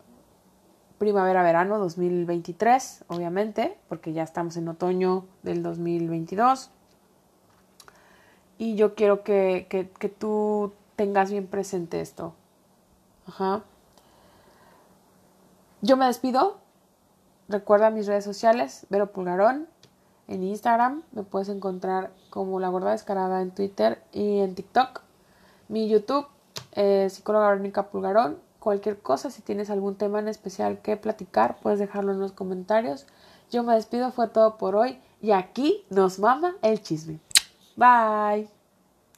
primavera-verano 2023, obviamente, porque ya estamos en otoño del 2022. Y yo quiero que, que, que tú tengas bien presente esto. Ajá. Yo me despido. Recuerda mis redes sociales, Vero Pulgarón. En Instagram me puedes encontrar como La Gorda Descarada en Twitter y en TikTok. Mi YouTube, eh, psicóloga Verónica Pulgarón. Cualquier cosa, si tienes algún tema en especial que platicar, puedes dejarlo en los comentarios. Yo me despido, fue todo por hoy y aquí nos mama el chisme. Bye.